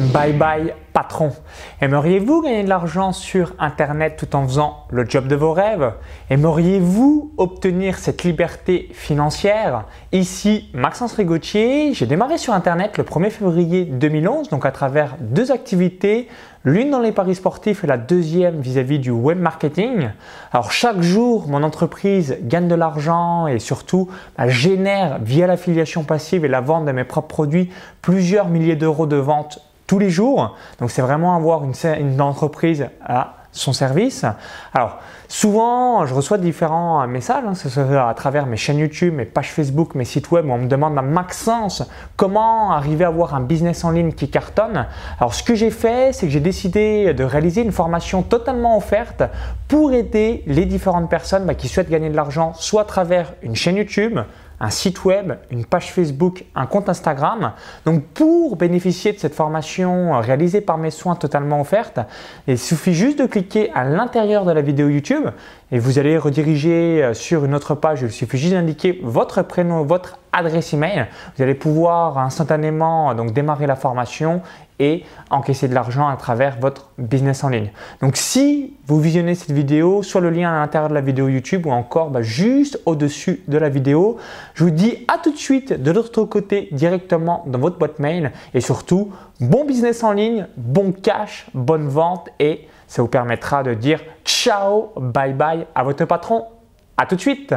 Bye bye patron. Aimeriez-vous gagner de l'argent sur Internet tout en faisant le job de vos rêves? Aimeriez-vous obtenir cette liberté financière? Ici Maxence Rigotier, j'ai démarré sur Internet le 1er février 2011, donc à travers deux activités, l'une dans les paris sportifs et la deuxième vis-à-vis du web marketing. Alors chaque jour, mon entreprise gagne de l'argent et surtout bah, génère via l'affiliation passive et la vente de mes propres produits plusieurs milliers d'euros de vente tous les jours. Donc c'est vraiment avoir une, entreprise à son service. Alors souvent, je reçois différents messages, hein, à travers mes chaînes YouTube, mes pages Facebook, mes sites web, où on me demande à Maxence comment arriver à avoir un business en ligne qui cartonne. Alors ce que j'ai fait, c'est que j'ai décidé de réaliser une formation totalement offerte pour aider les différentes personnes bah, qui souhaitent gagner de l'argent, soit à travers une chaîne YouTube, un site web, une page Facebook, un compte Instagram. Donc pour bénéficier de cette formation euh, réalisée par mes soins totalement offerte, il suffit juste de cliquer à l'intérieur de la vidéo YouTube et vous allez rediriger euh, sur une autre page. Il suffit juste d'indiquer votre prénom, votre adresse email. Vous allez pouvoir instantanément donc démarrer la formation et encaisser de l'argent à travers votre business en ligne. Donc si vous visionnez cette vidéo, soit le lien à l'intérieur de la vidéo YouTube ou encore bah, juste au-dessus de la vidéo, je vous dis à tout de suite de l'autre côté directement dans votre boîte mail et surtout bon business en ligne, bon cash, bonne vente et ça vous permettra de dire ciao, bye bye à votre patron. À tout de suite